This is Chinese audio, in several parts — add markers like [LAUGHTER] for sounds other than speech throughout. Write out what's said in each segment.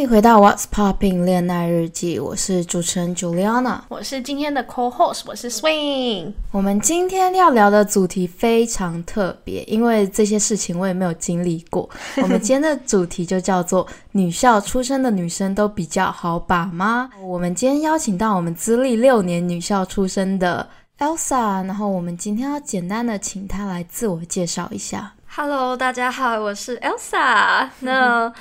欢迎回到 What's Popping 恋爱日记，我是主持人 Juliana，我是今天的 Co-host，我是 Swing。我们今天要聊的主题非常特别，因为这些事情我也没有经历过。[LAUGHS] 我们今天的主题就叫做 [LAUGHS] “女校出身的女生都比较好把吗？”我们今天邀请到我们资历六年女校出身的 Elsa，然后我们今天要简单的请她来自我介绍一下。Hello，大家好，我是 Elsa。那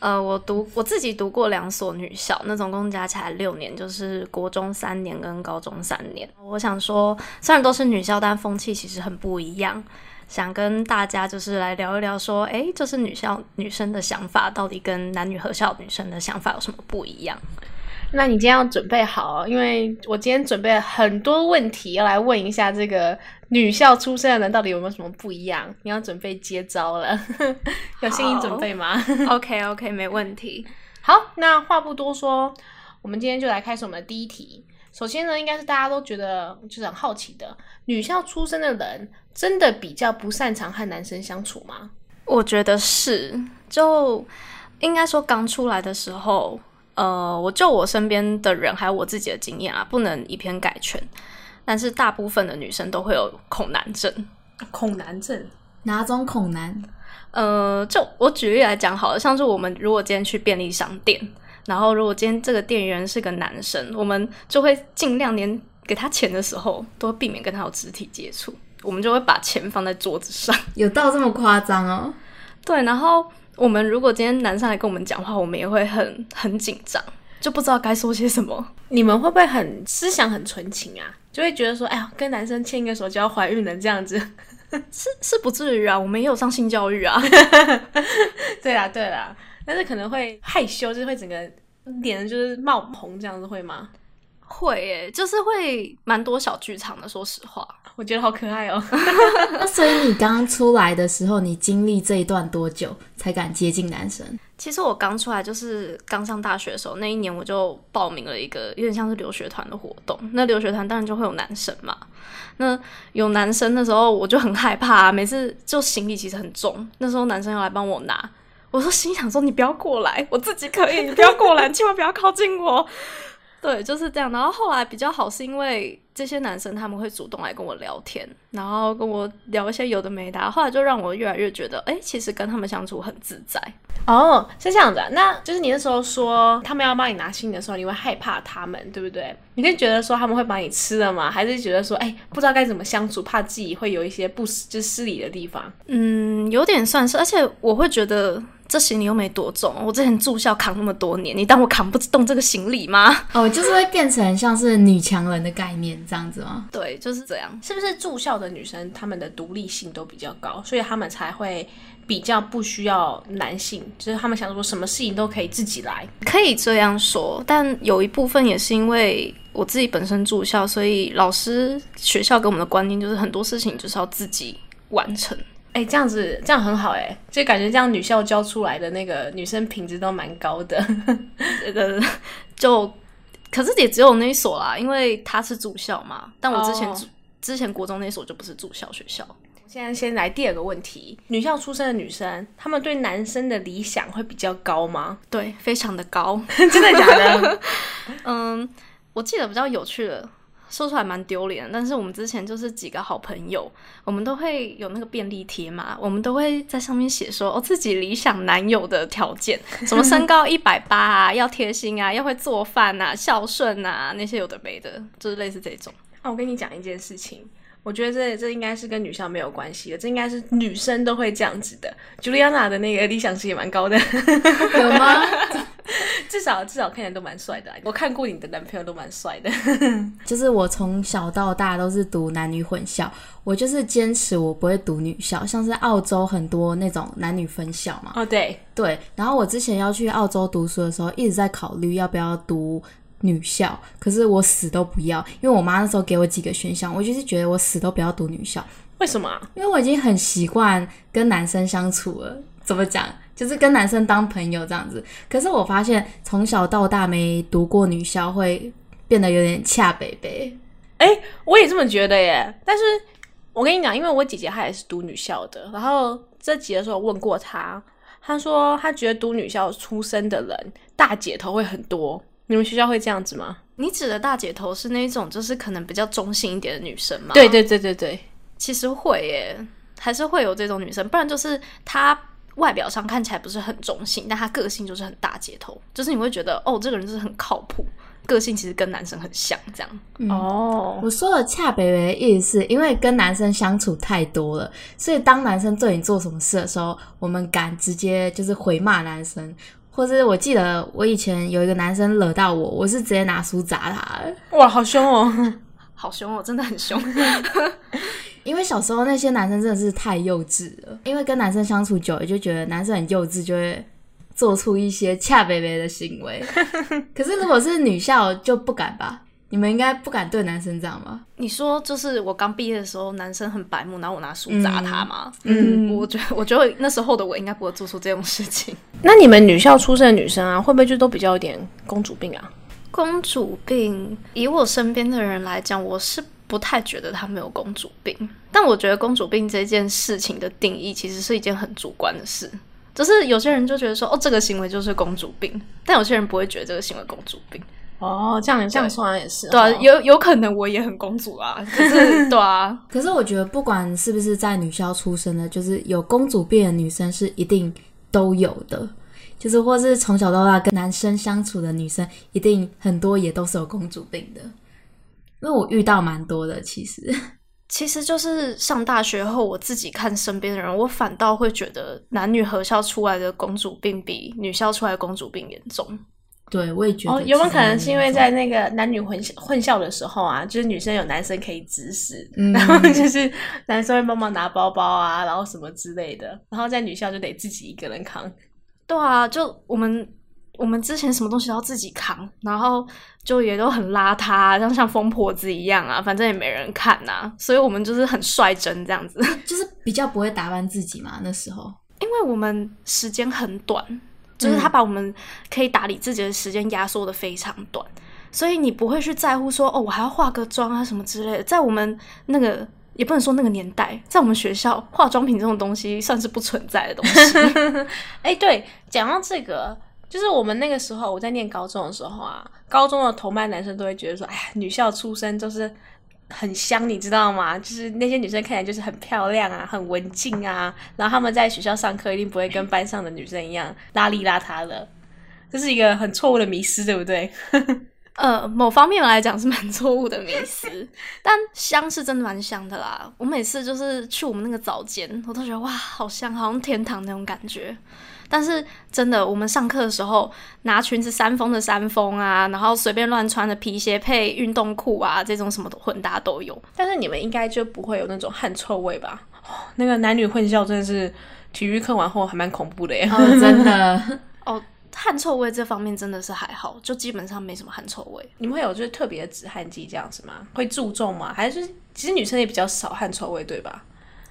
呃，我读我自己读过两所女校，那总共加起来六年，就是国中三年跟高中三年。我想说，虽然都是女校，但风气其实很不一样。想跟大家就是来聊一聊，说，哎，就是女校女生的想法到底跟男女合校女生的想法有什么不一样？那你今天要准备好，因为我今天准备了很多问题要来问一下这个女校出身的人到底有没有什么不一样？你要准备接招了，[LAUGHS] 有心理准备吗？OK OK，没问题。[LAUGHS] 好，那话不多说，我们今天就来开始我们的第一题。首先呢，应该是大家都觉得就是很好奇的，女校出身的人真的比较不擅长和男生相处吗？我觉得是，就应该说刚出来的时候。呃，我就我身边的人还有我自己的经验啊，不能以偏概全。但是大部分的女生都会有恐男症。恐男症？哪种恐男？呃，就我举例来讲好了，像是我们如果今天去便利商店，然后如果今天这个店员是个男生，我们就会尽量连给他钱的时候都避免跟他有肢体接触，我们就会把钱放在桌子上。有到这么夸张哦？[LAUGHS] 对，然后。我们如果今天男生来跟我们讲话，我们也会很很紧张，就不知道该说些什么。你们会不会很思想很纯情啊？就会觉得说，哎呀，跟男生牵一个手就要怀孕了这样子？[LAUGHS] 是是不至于啊，我们也有上性教育啊。[LAUGHS] 对啦对啦，但是可能会害羞，就是会整个脸就是冒红这样子，会吗？会耶，就是会蛮多小剧场的。说实话，我觉得好可爱哦。[LAUGHS] 那所以你刚出来的时候，你经历这一段多久才敢接近男生？其实我刚出来就是刚上大学的时候，那一年我就报名了一个有点像是留学团的活动。那留学团当然就会有男生嘛。那有男生的时候，我就很害怕，每次就行李其实很重。那时候男生要来帮我拿，我说心想说你不要过来，我自己可以，你不要过来，[LAUGHS] 千万不要靠近我。[LAUGHS] 对，就是这样。然后后来比较好，是因为这些男生他们会主动来跟我聊天，然后跟我聊一些有的没的。后来就让我越来越觉得，哎，其实跟他们相处很自在。哦，是这样子。啊那就是你那时候说他们要帮你拿信的时候，你会害怕他们，对不对？你会觉得说他们会把你吃了吗？还是觉得说，哎，不知道该怎么相处，怕自己会有一些不就失礼的地方？嗯，有点算是。而且我会觉得。这行李又没多重，我之前住校扛那么多年，你当我扛不动这个行李吗？[LAUGHS] 哦，就是会变成像是女强人的概念这样子吗？对，就是这样。是不是住校的女生她们的独立性都比较高，所以她们才会比较不需要男性，就是她们想说什么事情都可以自己来？可以这样说，但有一部分也是因为我自己本身住校，所以老师学校给我们的观念就是很多事情就是要自己完成。哎，这样子这样很好哎，就感觉这样女校教出来的那个女生品质都蛮高的。[LAUGHS] 这个就，可是也只有那一所啦，因为他是住校嘛。但我之前之前国中那所就不是住校学校。现在先来第二个问题：女校出身的女生，她们对男生的理想会比较高吗？对，非常的高。[LAUGHS] 真的假的？[LAUGHS] 嗯，我记得比较有趣的。说出来蛮丢脸，但是我们之前就是几个好朋友，我们都会有那个便利贴嘛，我们都会在上面写说哦自己理想男友的条件，什么身高一百八啊，要贴心啊，要会做饭啊，孝顺啊，那些有的没的，就是类似这种。那我跟你讲一件事情。我觉得这这应该是跟女校没有关系的，这应该是女生都会这样子的。Juliana 的那个理想值也蛮高的，有吗？[LAUGHS] 至少至少看起来都蛮帅的。我看过你的男朋友都蛮帅的。[LAUGHS] 就是我从小到大都是读男女混校，我就是坚持我不会读女校，像是澳洲很多那种男女分校嘛。哦，对对。然后我之前要去澳洲读书的时候，一直在考虑要不要读。女校，可是我死都不要，因为我妈那时候给我几个选项，我就是觉得我死都不要读女校。为什么？因为我已经很习惯跟男生相处了。怎么讲？就是跟男生当朋友这样子。可是我发现从小到大没读过女校，会变得有点恰北北。哎，我也这么觉得耶。但是我跟你讲，因为我姐姐她也是读女校的，然后这集的时候问过她。她说她觉得读女校出身的人大姐头会很多。你们学校会这样子吗？你指的大姐头是那种就是可能比较中性一点的女生吗？对对对对对，其实会耶，还是会有这种女生，不然就是她外表上看起来不是很中性，但他个性就是很大姐头，就是你会觉得哦，这个人就是很靠谱，个性其实跟男生很像这样。哦，我说的恰北北的意思是因为跟男生相处太多了，所以当男生对你做什么事的时候，我们敢直接就是回骂男生，或者是我记得我以前有一个男生惹到我，我是直接拿书砸他，哇，好凶哦！[LAUGHS] 好凶哦，真的很凶。[LAUGHS] 因为小时候那些男生真的是太幼稚了，因为跟男生相处久了，就觉得男生很幼稚，就会做出一些恰北北的行为。[LAUGHS] 可是如果是女校就不敢吧？你们应该不敢对男生这样吧？你说就是我刚毕业的时候，男生很白目，然后我拿书砸他吗？嗯我觉得我觉得那时候的我应该不会做出这种事情。[LAUGHS] 那你们女校出身的女生啊，会不会就都比较有点公主病啊？公主病，以我身边的人来讲，我是不太觉得他没有公主病。但我觉得公主病这件事情的定义，其实是一件很主观的事。就是有些人就觉得说，哦，这个行为就是公主病，但有些人不会觉得这个行为公主病。哦，这样这样说也是，对有有可能我也很公主啊，可是对啊，可是我觉得不管是不是在女校出生的，就是有公主病的女生是一定都有的。就是或是从小到大跟男生相处的女生，一定很多也都是有公主病的。因为我遇到蛮多的，其实。[LAUGHS] 其实就是上大学后，我自己看身边的人，我反倒会觉得男女合校出来的公主病比女校出来的公主病严重。对，我也觉得哦，有没有可能是因为在那个男女混混校的时候啊，就是女生有男生可以指使，嗯然后就是男生会帮忙拿包包啊，然后什么之类的，然后在女校就得自己一个人扛。对啊，就我们我们之前什么东西都要自己扛，然后就也都很邋遢，像像疯婆子一样啊，反正也没人看呐、所以我们就是很率真这样子。[LAUGHS] 就是比较不会打扮自己嘛。那时候，因为我们时间很短，就是他把我们可以打理自己的时间压缩的非常短，所以你不会去在乎说哦，我还要化个妆啊什么之类的。在我们那个也不能说那个年代，在我们学校，化妆品这种东西算是不存在的东西。[LAUGHS] 哎，对，讲到这个，就是我们那个时候我在念高中的时候啊，高中的同班男生都会觉得说，哎呀，女校出身就是很香，你知道吗？就是那些女生看起来就是很漂亮啊，很文静啊，然后他们在学校上课一定不会跟班上的女生一样邋里邋遢的，这是一个很错误的迷失，对不对？[LAUGHS] 呃，某方面来讲是蛮错误的迷思，[LAUGHS] 但香是真的蛮香的啦。我每次就是去我们那个早间，我都觉得哇，好香，好像天堂那种感觉。但是真的，我们上课的时候拿裙子扇风的扇风啊，然后随便乱穿的皮鞋配运动裤啊，这种什么的混搭都有。但是你们应该就不会有那种汗臭味吧？哦、那个男女混校真的是体育课完后还蛮恐怖的耶。哦，真的，[LAUGHS] [LAUGHS] 哦，汗臭味这方面真的是还好，就基本上没什么汗臭味。你们会有就是特别的止汗剂这样子吗？会注重吗？还是就是其实女生也比较少汗臭味，对吧？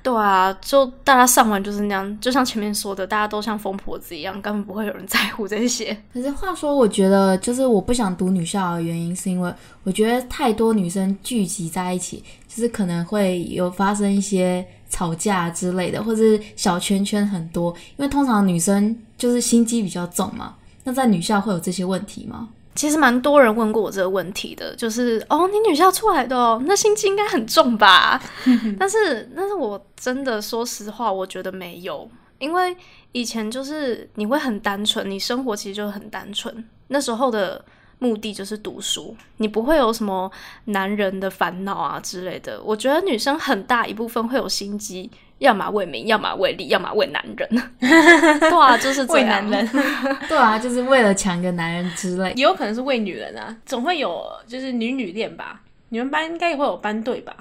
对啊，就大家上完就是那样，就像前面说的，大家都像疯婆子一样，根本不会有人 [LAUGHS] 在乎这些。可是话说，我觉得就是我不想读女校的原因，是因为我觉得太多女生聚集在一起，就是可能会有发生一些吵架之类的，或者是小圈圈很多。因为通常女生就是心机比较重嘛，那在女校会有这些问题吗？其实蛮多人问过我这个问题的，就是哦，你女校出来的哦，那心机应该很重吧？[LAUGHS] 但是，但是我真的说实话，我觉得没有，因为以前就是你会很单纯，你生活其实就很单纯，那时候的目的就是读书，你不会有什么男人的烦恼啊之类的。我觉得女生很大一部分会有心机，要么为名，要么为利，要么为男人。[LAUGHS] 对啊，就是这为男人，[LAUGHS] 对啊，就是为了抢个男人之类。也有可能是为女人啊，总会有就是女女恋吧。你们班应该也会有班队吧？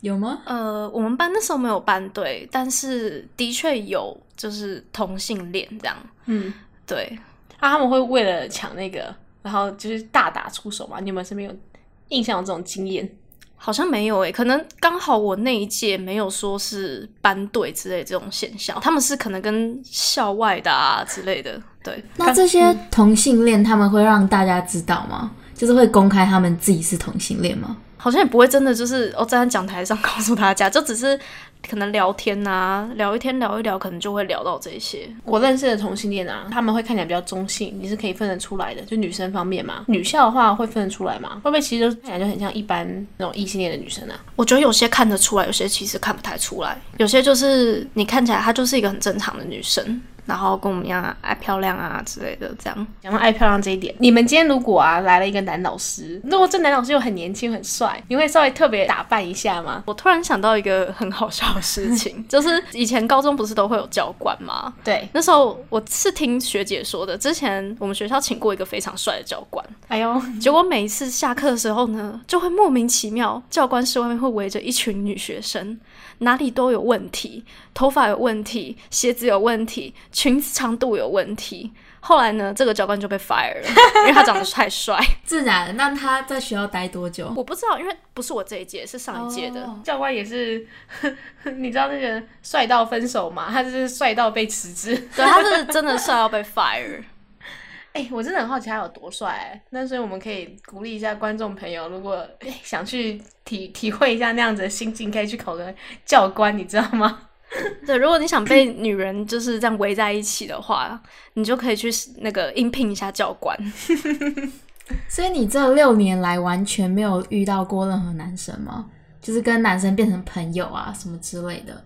有吗？呃，我们班那时候没有班队，但是的确有就是同性恋这样。嗯，对，啊，他们会为了抢那个，然后就是大打出手嘛？你们身边有印象有这种经验？好像没有诶、可能刚好我那一届没有说是班队之类这种现象，他们是可能跟校外的啊之类的。对，那这些同性恋他们会让大家知道吗？就是会公开他们自己是同性恋吗？好像也不会真的就是哦站在讲台上告诉大家，就只是可能聊天啊，聊一天聊一聊，可能就会聊到这些。我认识的同性恋啊，他们会看起来比较中性，你是可以分得出来的。就女生方面嘛，女校的话会分得出来吗？会不会其实看起来就很像一般那种异性恋的女生啊？我觉得有些看得出来，有些其实看不太出来。有些就是你看起来她就是一个很正常的女生，然后跟我们一样爱漂亮啊之类的，这样。讲到爱漂亮这一点，你们今天如果啊来了一个男老师，如果这男老师又很年轻很帅，你会稍微特别打扮一下吗？我突然想到一个很好笑的事情，[LAUGHS] 就是以前高中不是都会有教官吗？对，那时候我是听学姐说的，之前我们学校请过一个非常帅的教官，哎呦，结果每一次下课的时候呢，就会莫名其妙，教官室外面会围着一群女学生，哪里都有问题，头发有问题，鞋子有问题，裙子长度有问题。后来呢，这个教官就被 fire 了，[LAUGHS] 因为他长得太帅。自然，那他在学校待多久？我不知道，因为不是我这一届，是上一届的。哦教官也是，[LAUGHS] 你知道那个帅到分手吗？他就是帅到被辞职。对，他是真的帅到被 fire。哎、我真的很好奇他有多帅、欸。那所以我们可以鼓励一下观众朋友，如果、哎想去体体会一下那样子的心境，可以去考个教官，你知道吗？[LAUGHS] 对，如果你想被女人就是这样围在一起的话，你就可以去那个应聘一下教官。[LAUGHS] 所以你这六年来完全没有遇到过任何男生吗？就是跟男生变成朋友啊什么之类的？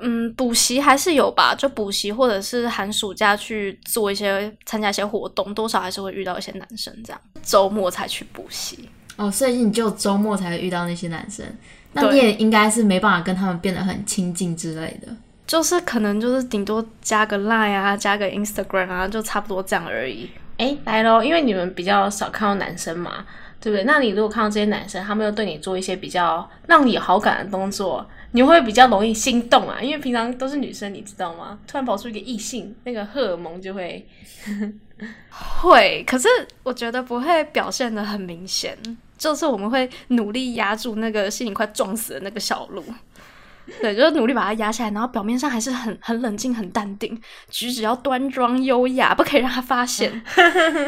嗯，补习还是有吧，就补习或者是寒暑假去做一些参加一些活动，多少还是会遇到一些男生这样。周末才去补习，哦，所以你就周末才会遇到那些男生，那你也应该是没办法跟他们变得很亲近之类的。就是可能就是顶多加个 Line 啊，加个 Instagram 啊，就差不多这样而已。哎、来咯，因为你们比较少看到男生嘛，对不对？那你如果看到这些男生，他们又对你做一些比较让你有好感的动作，你会比较容易心动啊？因为平常都是女生，你知道吗？突然跑出一个异性，那个荷尔蒙就会 [LAUGHS] 会，可是我觉得不会表现的很明显，就是我们会努力压住那个心里快撞死的那个小鹿。[LAUGHS] 对，就是努力把它压下来，然后表面上还是很很冷静、很淡定，举止要端庄优雅，不可以让他发现。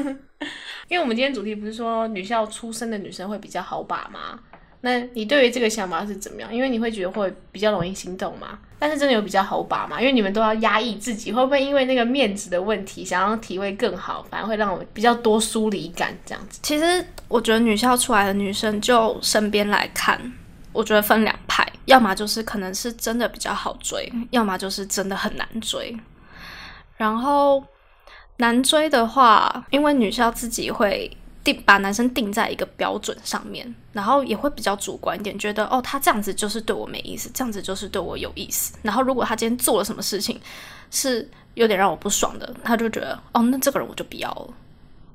[LAUGHS] 因为我们今天主题不是说女校出身的女生会比较好把吗？那你对于这个想法是怎么样？因为你会觉得会比较容易心动嘛？但是真的有比较好把嘛？因为你们都要压抑自己，会不会因为那个面子的问题，想要体会更好，反而会让我比较多疏离感这样子？其实我觉得女校出来的女生，就身边来看，我觉得分两派，要么就是可能是真的比较好追，要么就是真的很难追。然后难追的话，因为女校自己会定把男生定在一个标准上面，然后也会比较主观一点，觉得哦，他这样子就是对我没意思，这样子就是对我有意思。然后如果他今天做了什么事情是有点让我不爽的，他就觉得哦，那这个人我就不要了。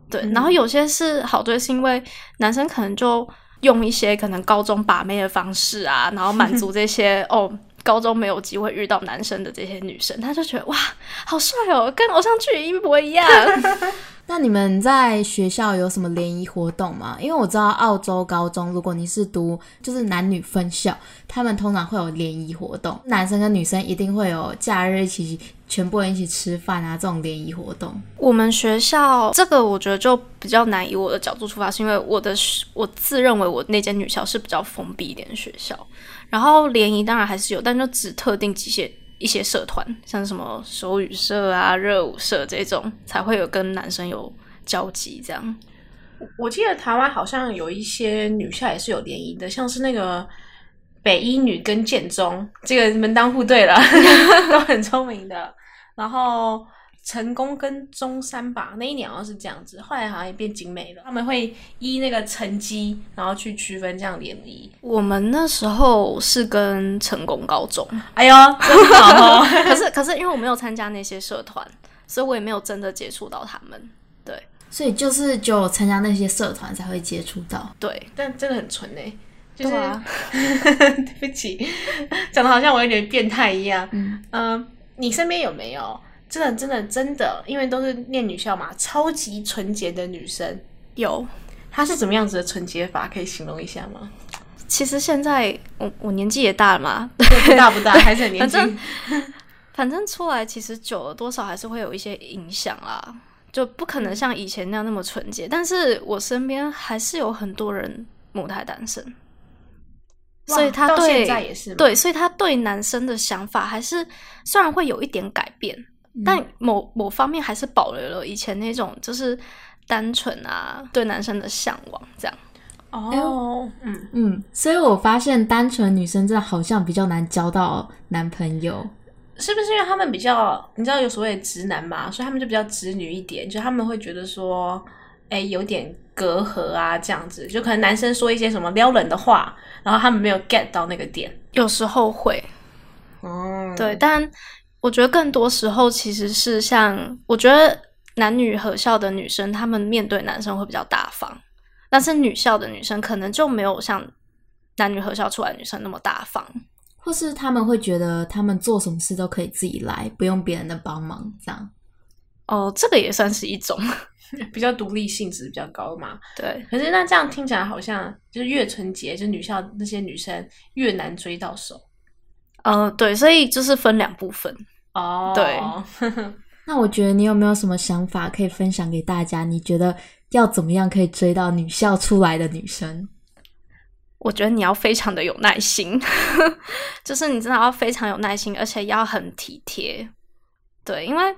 对，然后有些是好追，是因为男生可能就用一些可能高中把妹的方式啊，然后满足 [LAUGHS] 这些哦。高中没有机会遇到男生的这些女生，他就觉得哇，好帅哦，跟偶像剧一模一样。[LAUGHS] 那你们在学校有什么联谊活动吗？因为我知道澳洲高中，如果你是读就是男女分校，他们通常会有联谊活动，男生跟女生一定会有假日一起全部人一起吃饭啊，这种联谊活动。我们学校这个我觉得就比较难以我的角度出发，是因为我的我自认为我那间女校是比较封闭一点的学校，然后联谊当然还是有，但就只特定几些一些社团，像什么手语社啊、热舞社这种才会有跟男生有交集这样。我记得台湾好像有一些女校也是有联谊的，像是那个北一女跟建中，这个门当户对了，[LAUGHS] 都很聪明的。然后成功跟中山吧，那一年好像是这样子，后来好像也变景美了。他们会依那个成绩，然后去区分这样联谊。我们那时候是跟成功高中，[LAUGHS] 哎呦，真好哦！[LAUGHS] 可是可是因为我没有参加那些社团，所以我也没有真的接触到他们。对所以就是只有参加那些社团才会接触到。对，但真的很纯哎，就是、对啊 [LAUGHS] 对不起，讲的好像我有点变态一样。嗯嗯，你身边有没有真的真的真的，因为都是念女校嘛，超级纯洁的女生？有。她是怎么样子的纯洁法？可以形容一下吗？其实现在我我年纪也大了嘛，对 [LAUGHS] 不大不大，还是很年轻 [LAUGHS] 反。反正出来其实久了，多少还是会有一些影响啦，就不可能像以前那样那么纯洁。但是我身边还是有很多人母胎单身，所以他到对现在也是对，所以他对男生的想法还是虽然会有一点改变，但某某方面还是保留了以前那种就是单纯啊对男生的向往，这样。哦，嗯，嗯，所以我发现单纯女生真的好像比较难交到男朋友。是不是因为他们比较，你知道有所谓的直男嘛，所以他们就比较直女一点，就他们会觉得说，哎，有点隔阂啊，这样子，就可能男生说一些什么撩人的话，然后他们没有 get 到那个点。有时候会，哦，对，但我觉得更多时候其实是像，我觉得男女合校的女生，她们面对男生会比较大方，但是女校的女生可能就没有像男女合校出来的女生那么大方。或是他们会觉得他们做什么事都可以自己来，不用别人的帮忙，这样。哦，这个也算是一种，[LAUGHS] 比较独立性质比较高嘛。对，可是那这样听起来好像就是越纯洁，就女校那些女生越难追到手。呃，对，所以就是分两部分。哦对，[LAUGHS] 那我觉得你有没有什么想法可以分享给大家？你觉得要怎么样可以追到女校出来的女生？我觉得你要非常的有耐心，[LAUGHS] 就是你真的要非常有耐心，而且要很体贴。对，因为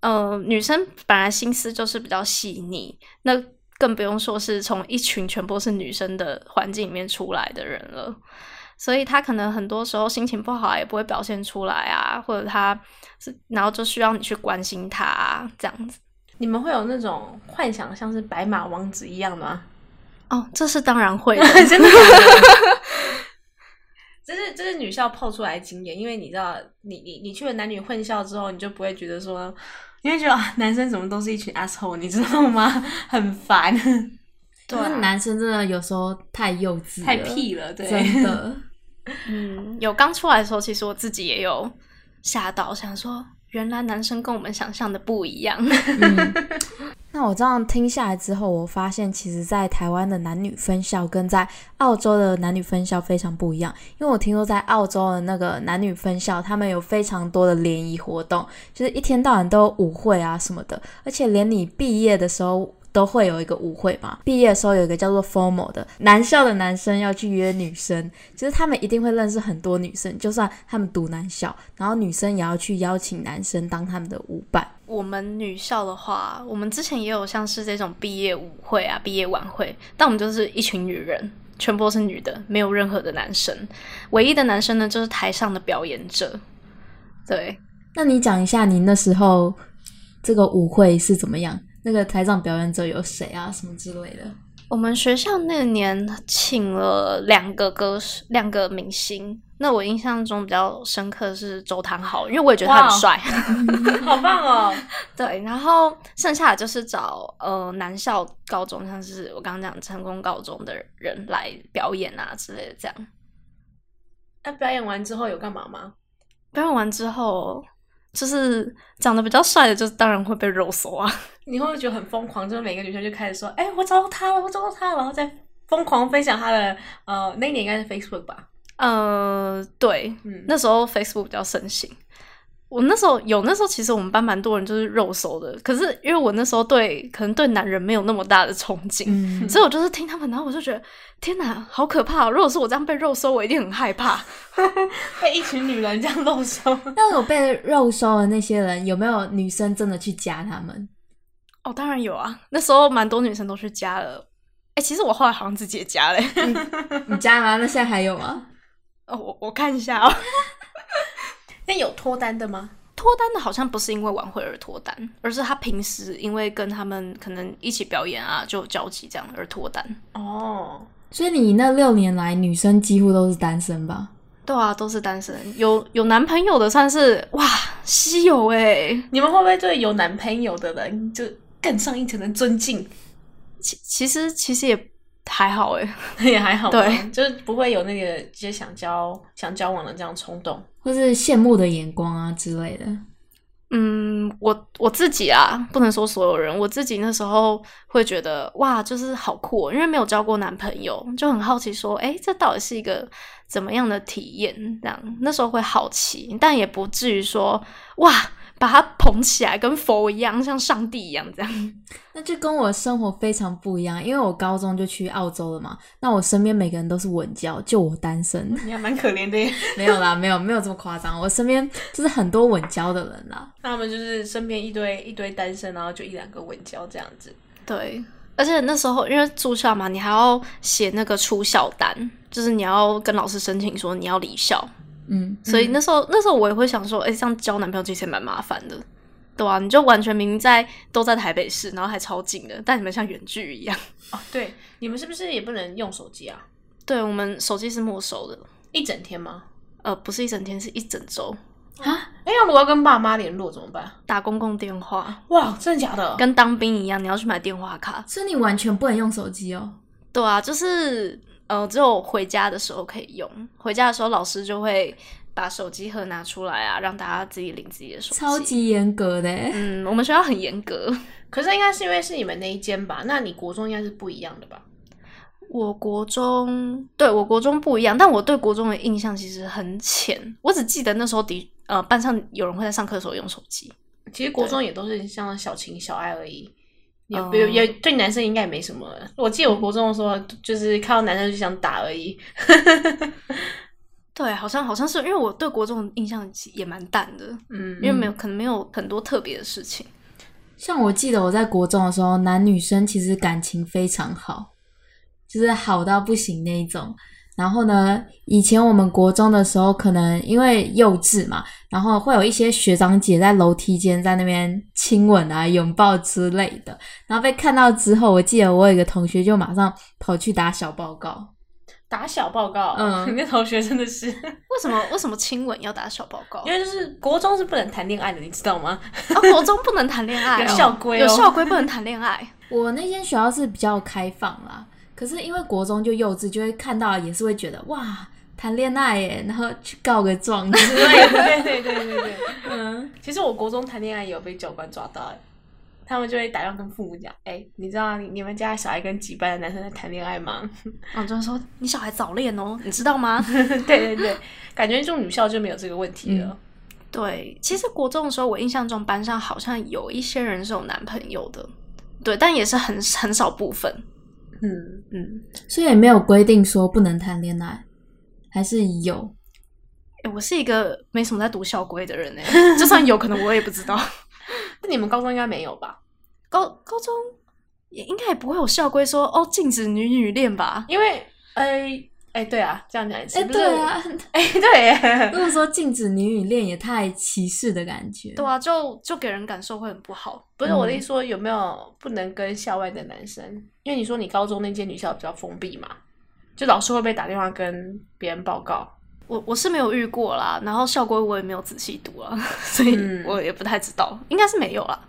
呃，女生本来心思就是比较细腻，那更不用说是从一群全部是女生的环境里面出来的人了。所以他可能很多时候心情不好也不会表现出来啊，或者他是然后就需要你去关心他、啊、这样子。你们会有那种幻想像是白马王子一样吗？哦，这是当然会的，[LAUGHS] 真的？[LAUGHS] 这是这是女校泡出来的经验，因为你知道，你你你去了男女混校之后，你就不会觉得说，你会觉得啊，男生怎么都是一群 asshole，你知道吗？很烦，对啊男生真的有时候太幼稚了，太屁了，对，真的。嗯，有刚出来的时候，其实我自己也有吓到，想说原来男生跟我们想象的不一样。嗯，[LAUGHS] 那我这样听下来之后，我发现其实，在台湾的男女分校跟在澳洲的男女分校非常不一样。因为我听说在澳洲的那个男女分校，他们有非常多的联谊活动，就是一天到晚都有舞会啊什么的，而且连你毕业的时候。都会有一个舞会嘛，毕业的时候有一个叫做 formal 的男校的男生要去约女生，其实他们一定会认识很多女生，就算他们读男校，然后女生也要去邀请男生当他们的舞伴。我们女校的话，我们之前也有像是这种毕业舞会啊、毕业晚会，但我们就是一群女人，全部都是女的，没有任何的男生。唯一的男生呢，就是台上的表演者。对，那你讲一下你那时候这个舞会是怎么样？那个台上表演者有谁啊？什么之类的？我们学校那年请了两个歌手，两个明星。那我印象中比较深刻是周汤豪，因为我也觉得他很帅。[LAUGHS] 好棒哦！[LAUGHS] 对，然后剩下的就是找呃男校高中，像是我刚刚讲成功高中的人来表演啊之类的，这样。那表演完之后有干嘛吗？表演完之后，就是长得比较帅的，就当然会被肉搜啊。你会不会觉得很疯狂？就是每个女生就开始说：“哎、我找到他了，我找到他了。”然后再疯狂分享他的呃，那一年应该是 Facebook 吧？呃，对，嗯，那时候 Facebook 比较盛行。我那时候有，那时候其实我们班蛮多人就是肉搜的，可是因为我那时候对可能对男人没有那么大的憧憬，嗯，所以我就是听他们，然后我就觉得天哪，好可怕、哦！如果是我这样被肉搜，我一定很害怕。[LAUGHS] 被一群女人这样肉搜，那有被肉搜的那些人，有没有女生真的去加他们？哦，当然有啊，那时候蛮多女生都去加了。哎、其实我后来好像自己也加了、你加吗？那现在还有吗？哦，我我看一下哦。[LAUGHS] 那有脱单的吗？脱单的好像不是因为晚会而脱单，而是他平时因为跟他们可能一起表演啊，就有交集这样而脱单。哦，所以你那六年来，女生几乎都是单身吧？对啊，都是单身，有有男朋友的算是哇稀有哎。你们会不会对有男朋友的人就更上一层的尊敬？其其实其实也还好哎。[LAUGHS] 也还好，对，就是不会有那个就是想交想交往的这样冲动。或是羡慕的眼光啊之类的？嗯，我我自己啊，不能说所有人，我自己那时候会觉得哇，就是好酷哦，因为没有交过男朋友，就很好奇说，哎，这到底是一个怎么样的体验？这样那时候会好奇，但也不至于说哇，把它捧起来，跟佛一样，像上帝一样这样。[LAUGHS] 那就跟我生活非常不一样，因为我高中就去澳洲了嘛。那我身边每个人都是稳交，就我单身。[LAUGHS] 你还蛮可怜的耶。[LAUGHS] 没有啦，没有没有这么夸张。我身边就是很多稳交的人啦。那他们就是身边一堆一堆单身，然后就一两个稳交这样子。对，而且那时候因为住校嘛，你还要写那个出校单，就是你要跟老师申请说你要离校。嗯，所以那时候那时候我也会想说，哎、这样交男朋友其实蛮麻烦的，对啊，你就完全明明在都在台北市，然后还超近的，但你们像远距一样。哦，对，你们是不是也不能用手机啊？对我们手机是没收的，一整天吗？呃，不是一整天，是一整周，啊哎，那如果要跟爸妈联络怎么办？打公共电话，哇，真的假的？跟当兵一样，你要去买电话卡。所以你完全不能用手机哦。对啊，就是呃，只有回家的时候可以用，回家的时候老师就会把手机盒拿出来啊，让大家自己领自己的手机。超级严格的欸。嗯，我们学校很严格。[LAUGHS] 可是应该是因为是你们那一间吧？那你国中应该是不一样的吧？我国中对我国中不一样，但我对国中的印象其实很浅，我只记得那时候的呃班上有人会在上课的时候用手机。其实国中也都是像小情小爱而已，也嗯也也对男生应该也没什么。我记得我国中的时候，就是看到男生就想打而已。[LAUGHS] 对，好像好像是因为我对国中的印象也蛮淡的，嗯，因为没有可能没有很多特别的事情。像我记得我在国中的时候，男女生其实感情非常好，就是好到不行那一种。然后呢，以前我们国中的时候，可能因为幼稚嘛，然后会有一些学长姐在楼梯间在那边亲吻啊、拥抱之类的。然后被看到之后，我记得我有一个同学就马上跑去打小报告。打小报告。嗯你 [LAUGHS] 那同学真的是，为什么为什么亲吻要打小报告？因为就是国中是不能谈恋爱的，你知道吗？啊，国中不能谈恋爱、哦，[LAUGHS] 有校规哦有校规不能谈恋爱。[LAUGHS] 我那间学校是比较开放啦，可是因为国中就幼稚，就会看到也是会觉得哇谈恋爱耶，然后去告个状之类的。对对对对对。嗯，其实我国中谈恋爱也有被教官抓到，哎，他们就会打电话跟父母讲，哎、你知道你你们家小孩跟几班的男生在谈恋爱吗？然后就说你小孩早恋哦，你知道吗？[LAUGHS] 对对对，感觉住女校就没有这个问题了。对，其实国中的时候，我印象中班上好像有一些人是有男朋友的，对，但也是很很少部分。嗯，嗯，所以也没有规定说不能谈恋爱，还是有。诶我是一个没什么在读校规的人呢，就算有可能我也不知道。[LAUGHS] 那你们高中应该没有吧？高高中也应该也不会有校规说哦禁止女女恋吧？因为，哎、哎、对啊，这样讲也是，哎、对，啊，[LAUGHS] 哎、对，[LAUGHS] 如果说禁止女女恋，也太歧视的感觉。对啊，就就给人感受会很不好。不是我的意思说有没有不能跟校外的男生？因为你说你高中那间女校比较封闭嘛，就老师会被打电话跟别人报告？我我是没有遇过啦，然后校规我也没有仔细读啊，[LAUGHS] 所以嗯我也不太知道，应该是没有啦。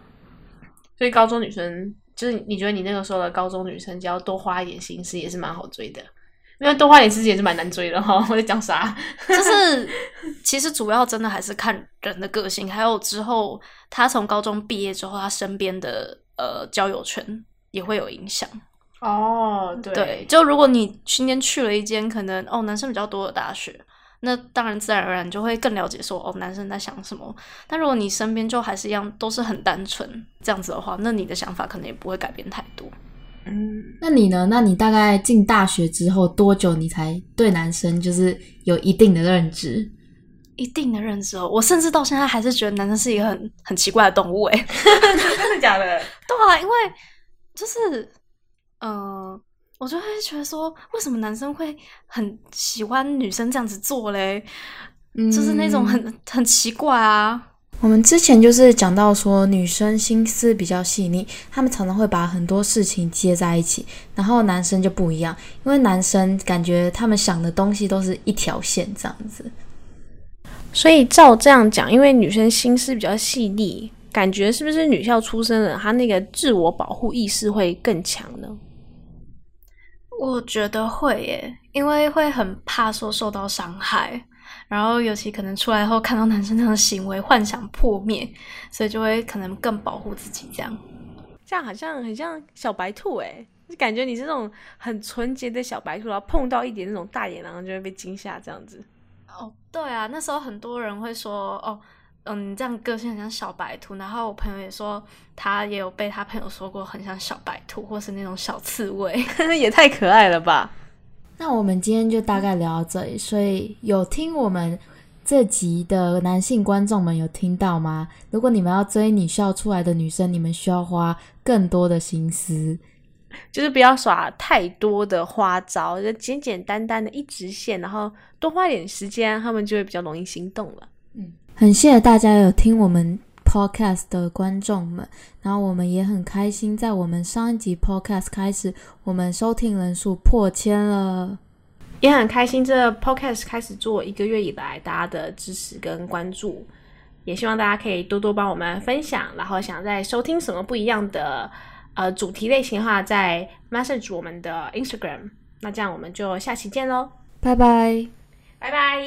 所以高中女生就是你觉得你那个时候的高中女生，只要多花一点心思，也是蛮好追的。因为多花一点心思也是蛮难追的哈。[LAUGHS] 我在讲啥？就是其实主要真的还是看人的个性，还有之后他从高中毕业之后，他身边的呃交友圈也会有影响。哦，对对，就如果你今天去了一间可能哦男生比较多的大学，那当然自然而然就会更了解说哦男生在想什么。但如果你身边就还是一样都是很单纯这样子的话，那你的想法可能也不会改变太多。嗯，那你呢？那你大概进大学之后多久，你才对男生就是有一定的认知？一定的认知哦，我甚至到现在还是觉得男生是一个很很奇怪的动物诶。[LAUGHS] 真的假的？[LAUGHS] 对啊，因为就是，呃，我就会觉得说，为什么男生会很喜欢女生这样子做嘞？就是那种很很奇怪啊。我们之前就是讲到说，女生心思比较细腻，她们常常会把很多事情接在一起，然后男生就不一样，因为男生感觉他们想的东西都是一条线这样子。所以照这样讲，因为女生心思比较细腻，感觉是不是女校出身的，她那个自我保护意识会更强呢？我觉得会耶，因为会很怕说受到伤害，然后尤其可能出来后看到男生那样的行为，幻想破灭，所以就会可能更保护自己这样。这样好像很像小白兔哎，就感觉你是那种很纯洁的小白兔，然后碰到一点那种大野狼就会被惊吓这样子。哦，对啊，那时候很多人会说，哦，嗯，你这样个性很像小白兔。然后我朋友也说，他也有被他朋友说过很像小白兔，或是那种小刺猬。[LAUGHS] 也太可爱了吧！那我们今天就大概聊到这里。所以有听我们这集的男性观众们有听到吗？如果你们要追你笑出来的女生，你们需要花更多的心思。就是不要耍太多的花招，就简简单单的一直线，然后多花一点时间，他们就会比较容易心动了。嗯，很谢谢大家有听我们 podcast 的观众们，然后我们也很开心，在我们上一集 podcast 开始，我们收听人数破千了，也很开心。这 podcast 开始做一个月以来，大家的支持跟关注，也希望大家可以多多帮我们分享，然后想再收听什么不一样的。呃，主题类型的话，在 message 我们的 Instagram，那这样我们就下期见喽，拜拜，拜拜。